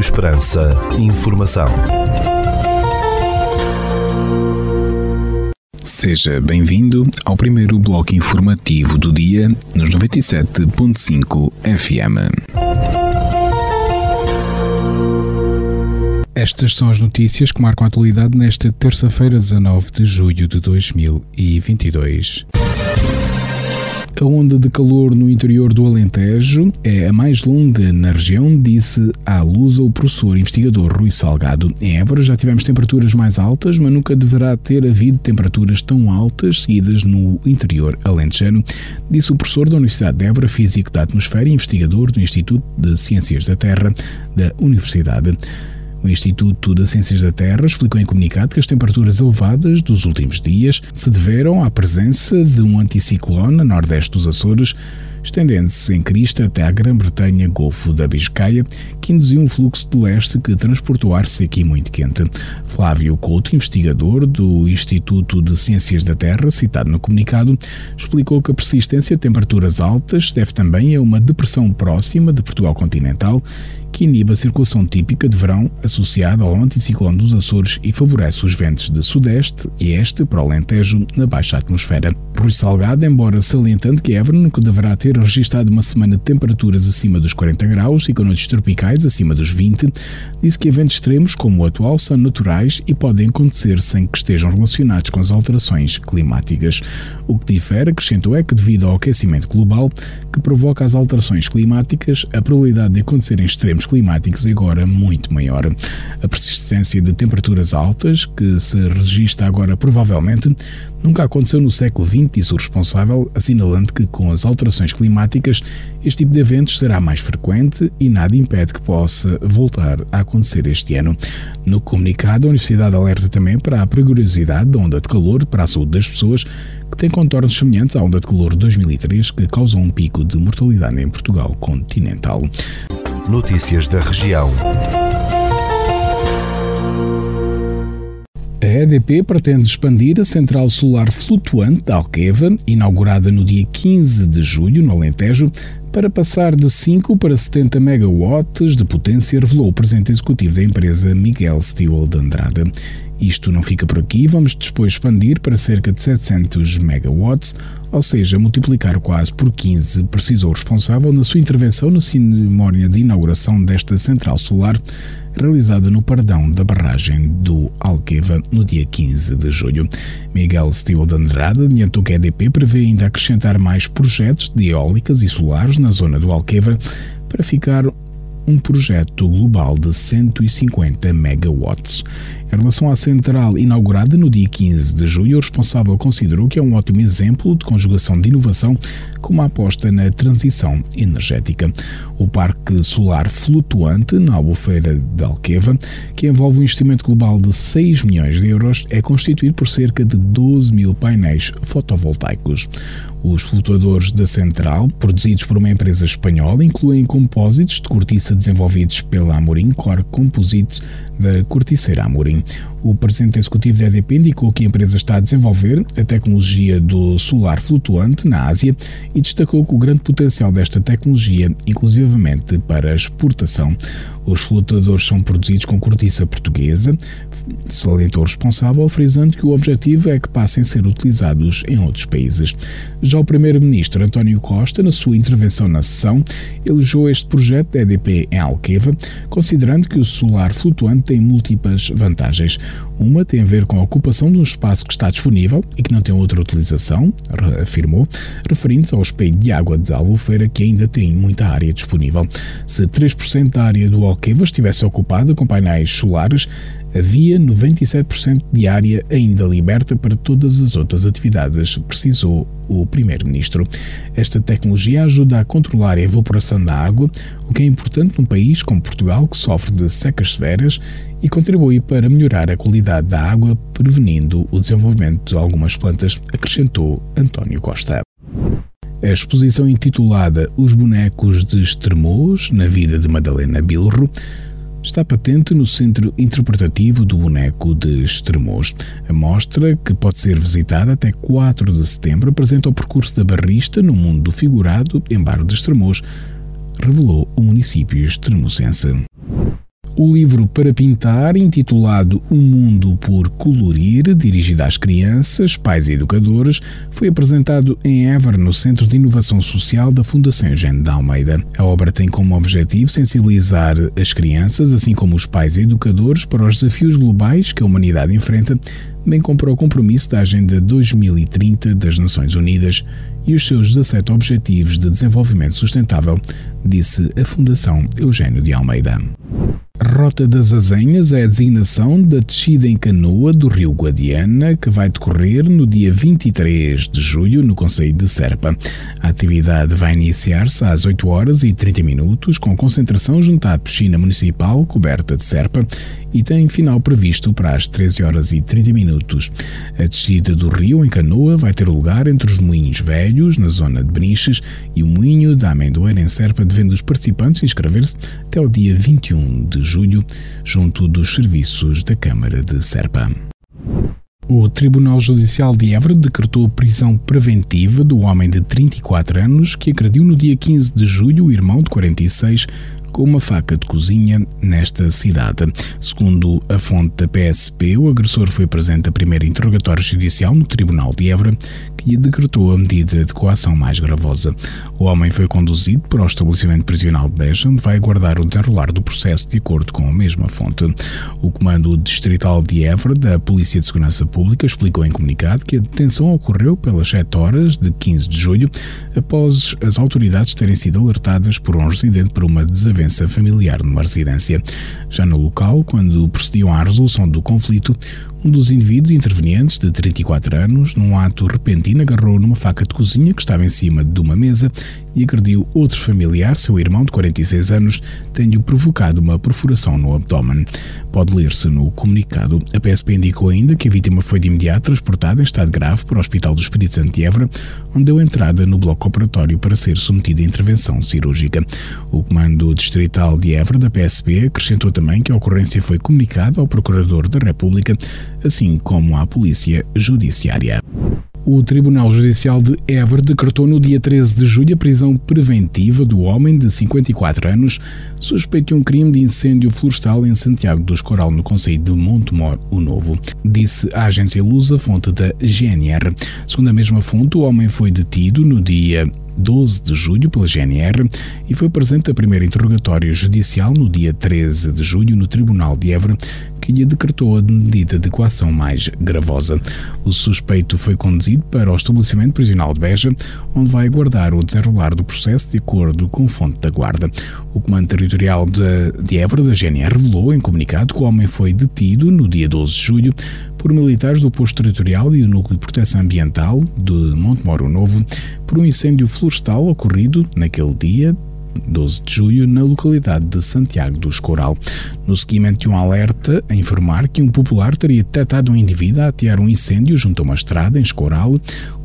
Rádio Esperança. Informação. Seja bem-vindo ao primeiro bloco informativo do dia nos 97.5 FM. Estas são as notícias que marcam a atualidade nesta terça-feira, 19 de julho de 2022. A onda de calor no interior do Alentejo é a mais longa na região, disse à Lusa o professor investigador Rui Salgado. Em Évora já tivemos temperaturas mais altas, mas nunca deverá ter havido temperaturas tão altas seguidas no interior alentejano, disse o professor da Universidade de Évora, físico da atmosfera e investigador do Instituto de Ciências da Terra da Universidade. O Instituto das Ciências da Terra explicou em comunicado que as temperaturas elevadas dos últimos dias se deveram à presença de um anticiclone a nordeste dos Açores, estendendo-se em crista até à Grã-Bretanha, Golfo da Biscaia, que induziu um fluxo de leste que transportou ar seco e muito quente. Flávio Couto, investigador do Instituto de Ciências da Terra, citado no comunicado, explicou que a persistência de temperaturas altas deve também a uma depressão próxima de Portugal continental que inibe a circulação típica de verão associada ao anticiclone dos Açores e favorece os ventos de sudeste e este para o Alentejo na baixa atmosfera. Rui Salgado, embora salientando que Évora deverá ter registrado uma semana de temperaturas acima dos 40 graus e com noites tropicais acima dos 20, disse que eventos extremos como o atual são naturais e podem acontecer sem que estejam relacionados com as alterações climáticas. O que difere, acrescentou, é que devido ao aquecimento global que provoca as alterações climáticas, a probabilidade de acontecerem extremos climáticos é agora muito maior. A persistência de temperaturas altas, que se registra agora provavelmente, nunca aconteceu no século XX, disse o responsável, assinalando que com as alterações climáticas este tipo de eventos será mais frequente e nada impede que possa voltar a acontecer este ano. No comunicado, a Universidade alerta também para a perigosidade da onda de calor para a saúde das pessoas, que tem contornos semelhantes à onda de calor de 2003 que causou um pico de mortalidade em Portugal continental. Notícias da região. A EDP pretende expandir a central solar flutuante da Alqueva, inaugurada no dia 15 de julho, no Alentejo, para passar de 5 para 70 megawatts de potência, revelou o presidente executivo da empresa Miguel Stewell de Andrade. Isto não fica por aqui, vamos depois expandir para cerca de 700 megawatts, ou seja, multiplicar quase por 15, precisou o responsável na sua intervenção na cerimónia de inauguração desta central solar, realizada no Pardão da barragem do Alqueva no dia 15 de julho. Miguel Steel de Andrade adiantou que a EDP prevê ainda acrescentar mais projetos de eólicas e solares na zona do Alqueva para ficar um projeto global de 150 megawatts. Em relação à central inaugurada no dia 15 de julho, o responsável considerou que é um ótimo exemplo de conjugação de inovação com uma aposta na transição energética. O Parque Solar Flutuante, na Albufeira de Alqueva, que envolve um investimento global de 6 milhões de euros, é constituído por cerca de 12 mil painéis fotovoltaicos. Os flutuadores da central, produzidos por uma empresa espanhola, incluem compósitos de cortiça desenvolvidos pela Amorim Core Composites da Corticeira Amorim. O presidente executivo da EDP indicou que a empresa está a desenvolver a tecnologia do solar flutuante na Ásia e destacou que o grande potencial desta tecnologia, inclusivamente para exportação. Os flutuadores são produzidos com cortiça portuguesa, salientou o responsável, frisando que o objetivo é que passem a ser utilizados em outros países. Já o primeiro-ministro António Costa, na sua intervenção na sessão, elogiou este projeto da EDP em Alqueva, considerando que o solar flutuante tem múltiplas vantagens. Uma tem a ver com a ocupação de um espaço que está disponível e que não tem outra utilização, afirmou, referindo-se ao espelho de água de Albufeira que ainda tem muita área disponível. Se 3% da área do Alqueva estivesse ocupada com painéis solares, havia 97% de área ainda liberta para todas as outras atividades, precisou o Primeiro-Ministro. Esta tecnologia ajuda a controlar a evaporação da água, o que é importante num país como Portugal, que sofre de secas severas, e contribui para melhorar a qualidade da água, prevenindo o desenvolvimento de algumas plantas, acrescentou António Costa. A exposição intitulada Os Bonecos de Estremoz, na vida de Madalena Bilro, está patente no Centro Interpretativo do Boneco de Estremoz. A mostra, que pode ser visitada até 4 de setembro, apresenta o percurso da barrista no mundo do figurado em Bar de Estremoz, revelou o município extremocense. O livro para pintar, intitulado O Mundo por Colorir, dirigido às crianças, pais e educadores, foi apresentado em Ever, no Centro de Inovação Social da Fundação Eugênio de Almeida. A obra tem como objetivo sensibilizar as crianças, assim como os pais e educadores, para os desafios globais que a humanidade enfrenta, bem como para o compromisso da Agenda 2030 das Nações Unidas e os seus 17 Objetivos de Desenvolvimento Sustentável, disse a Fundação Eugênio de Almeida. Rota das Azenhas é a designação da descida em canoa do rio Guadiana, que vai decorrer no dia 23 de julho no Conselho de Serpa. A atividade vai iniciar-se às 8 horas e 30 minutos, com concentração junto à piscina municipal coberta de Serpa e tem final previsto para as 13 horas e 30 minutos. A descida do rio em canoa vai ter lugar entre os Moinhos Velhos, na zona de Beniches, e o Moinho da Amendoeira em Serpa, devendo os participantes inscrever-se até o dia 21 de julho, junto dos serviços da Câmara de Serpa. O Tribunal Judicial de Évora decretou prisão preventiva do homem de 34 anos que agrediu no dia 15 de julho o irmão de 46 com uma faca de cozinha nesta cidade. Segundo a fonte da PSP, o agressor foi presente a primeiro interrogatório judicial no Tribunal de Évora, lhe decretou a medida de coação mais gravosa. O homem foi conduzido para o estabelecimento prisional de Beja, onde vai aguardar o desenrolar do processo de acordo com a mesma fonte. O Comando Distrital de Évora da Polícia de Segurança Pública explicou em comunicado que a detenção ocorreu pelas 7 horas de 15 de julho, após as autoridades terem sido alertadas por um residente por uma desavença familiar numa residência. Já no local, quando procediam à resolução do conflito, um dos indivíduos intervenientes, de 34 anos, num ato repentino, agarrou numa faca de cozinha que estava em cima de uma mesa e agrediu outro familiar, seu irmão de 46 anos, tendo provocado uma perfuração no abdômen. Pode ler-se no comunicado. A PSP indicou ainda que a vítima foi de imediato transportada em estado grave para o Hospital do Espírito Santo onde deu entrada no bloco operatório para ser submetida a intervenção cirúrgica. O Comando Distrital de Évora da PSP acrescentou também que a ocorrência foi comunicada ao Procurador da República, assim como à Polícia Judiciária. O Tribunal Judicial de Évora decretou no dia 13 de julho a prisão preventiva do homem de 54 anos, suspeito de um crime de incêndio florestal em Santiago dos Coral, no Conselho de Montemor, o Novo. Disse a agência Lusa, fonte da GNR. Segundo a mesma fonte, o homem foi detido no dia 12 de julho pela GNR e foi presente a primeiro interrogatório judicial no dia 13 de julho no Tribunal de Évora, que lhe decretou a medida de coação mais gravosa. O suspeito foi conduzido para o estabelecimento prisional de Beja, onde vai aguardar o desenrolar do processo de acordo com fonte da guarda. O Comando Territorial de, de Évora da GNR revelou em comunicado que o homem foi detido no dia 12 de julho por militares do posto territorial e do Núcleo de Proteção Ambiental de Montemoro Novo por um incêndio florestal ocorrido naquele dia 12 de julho, na localidade de Santiago do Escoral, no seguimento de um alerta a informar que um popular teria detectado um indivíduo a atear um incêndio junto a uma estrada em Escoral,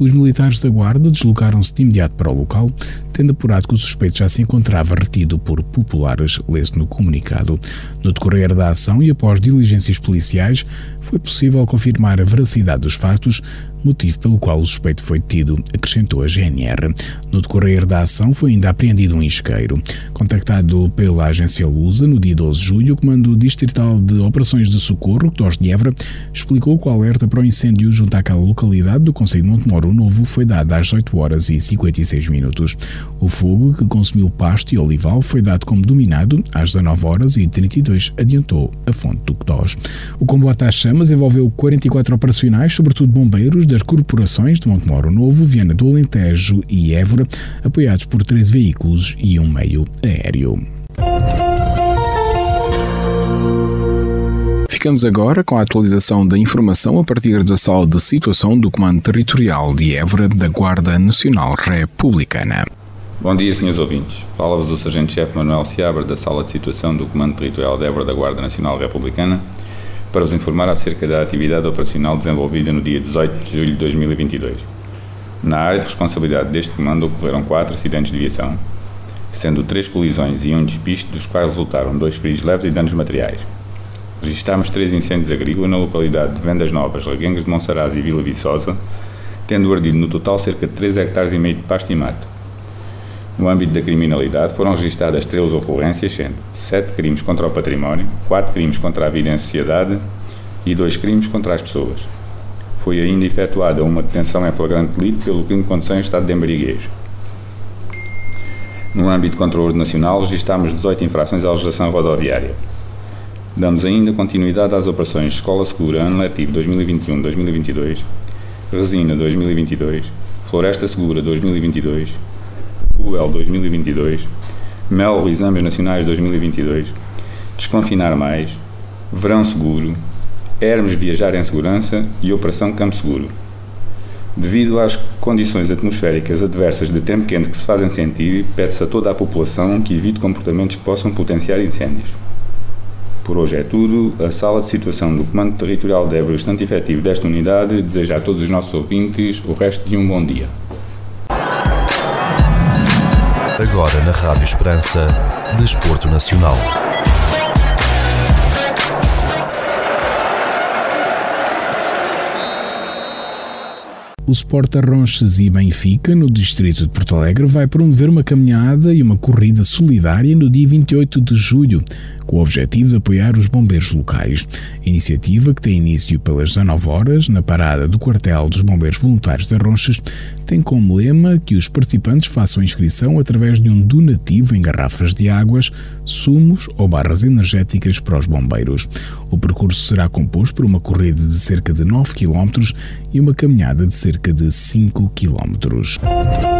os militares da Guarda deslocaram-se de imediato para o local, tendo apurado que o suspeito já se encontrava retido por populares, lê-se no comunicado. No decorrer da ação e após diligências policiais, foi possível confirmar a veracidade dos fatos, motivo pelo qual o suspeito foi detido, acrescentou a GNR. No decorrer da ação foi ainda apreendido um isqueiro. Contactado pela agência Lusa no dia 12 de julho, o Comando Distrital de Operações de Socorro, Torres de Évora, explicou que o alerta para o incêndio junto àquela localidade do Conselho de Montemoro Novo foi dado às 8 horas e 56 minutos. O fogo, que consumiu pasto e olival, foi dado como dominado às 19 horas e 32, adiantou a fonte do CDOS. O combate às chamas envolveu 44 operacionais, sobretudo bombeiros, das corporações de Montemoro Novo, Viana do Alentejo e Évora, apoiados por três veículos e um meio aéreo. Ficamos agora com a atualização da informação a partir da sala de situação do Comando Territorial de Évora da Guarda Nacional Republicana. Bom dia, senhores ouvintes. Fala-vos o Sargento-Chefe Manuel Seabra da Sala de Situação do Comando Territorial de Évora da Guarda Nacional Republicana para vos informar acerca da atividade operacional desenvolvida no dia 18 de julho de 2022. Na área de responsabilidade deste comando ocorreram quatro acidentes de viação, sendo três colisões e um despiste, dos quais resultaram dois feridos leves e danos materiais. Registámos três incêndios agrícolas na localidade de Vendas Novas, Laguengas de Monsaraz e Vila Viçosa, tendo ardido no total cerca de 3 hectares e meio de pasto e mato. No âmbito da criminalidade, foram registadas 13 ocorrências, sendo 7 crimes contra o património, 4 crimes contra a vida em sociedade e 2 crimes contra as pessoas. Foi ainda efetuada uma detenção em flagrante delito pelo crime de condução em estado de embriaguez. No âmbito de controle nacional, registámos 18 infrações à legislação rodoviária. Damos ainda continuidade às operações Escola Segura, Ano Letivo 2021-2022, Resina 2022, Floresta Segura 2022, FUEL 2022, MEL Exames Nacionais 2022, Desconfinar Mais, Verão Seguro, Hermes Viajar em Segurança e Operação Campo Seguro. Devido às condições atmosféricas adversas de tempo quente que se fazem sentir, pede-se a toda a população que evite comportamentos que possam potenciar incêndios. Por hoje é tudo. A sala de situação do Comando Territorial de Évora, estante efetivo desta unidade, deseja a todos os nossos ouvintes o resto de um bom dia. Agora na Rádio Esperança, Desporto Nacional. O Sport Arronches e Benfica, no distrito de Porto Alegre, vai promover uma caminhada e uma corrida solidária no dia 28 de julho, com o objetivo de apoiar os bombeiros locais. Iniciativa que tem início pelas 19 horas, na parada do quartel dos bombeiros voluntários de Arronches, tem como lema que os participantes façam inscrição através de um donativo em garrafas de águas, sumos ou barras energéticas para os bombeiros. O percurso será composto por uma corrida de cerca de 9 km e uma caminhada de cerca de 5 km.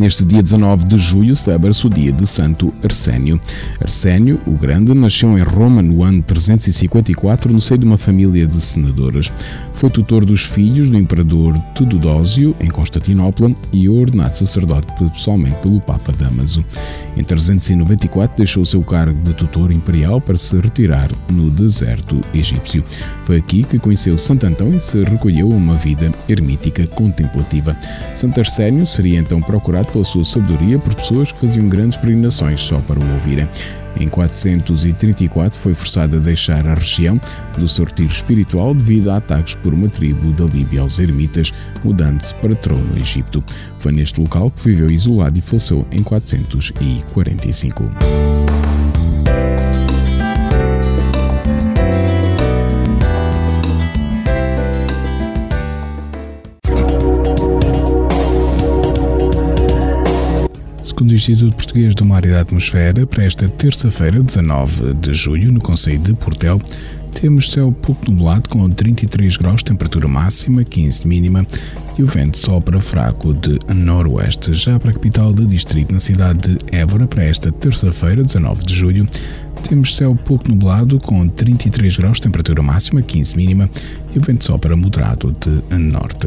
Neste dia 19 de julho celebra-se o dia de Santo Arsénio. Arsénio, o Grande, nasceu em Roma no ano 354 no seio de uma família de senadores. Foi tutor dos filhos do imperador Teodósio em Constantinopla e ordenado sacerdote pessoalmente pelo Papa Damaso. Em 394 deixou seu cargo de tutor imperial para se retirar no deserto egípcio. Foi aqui que conheceu Santo Antão e se recolheu a uma vida ermítica contemplativa. Santo Arsénio seria então procurado pela sua sabedoria por pessoas que faziam grandes peregrinações só para o ouvirem. Em 434 foi forçado a deixar a região do seu retiro espiritual devido a ataques por uma tribo da Líbia aos ermitas, mudando-se para trono no Egito. Foi neste local que viveu isolado e faleceu em 445. Segundo o Instituto Português do Mar e da Atmosfera, para esta terça-feira, 19 de julho, no Conselho de Portel, temos céu pouco nublado com 33 graus, temperatura máxima, 15 de mínima e o vento sopra fraco de noroeste. Já para a capital do distrito, na cidade de Évora, para esta terça-feira, 19 de julho, temos céu pouco nublado com 33 graus, temperatura máxima, 15 mínima e o vento sopra moderado de norte.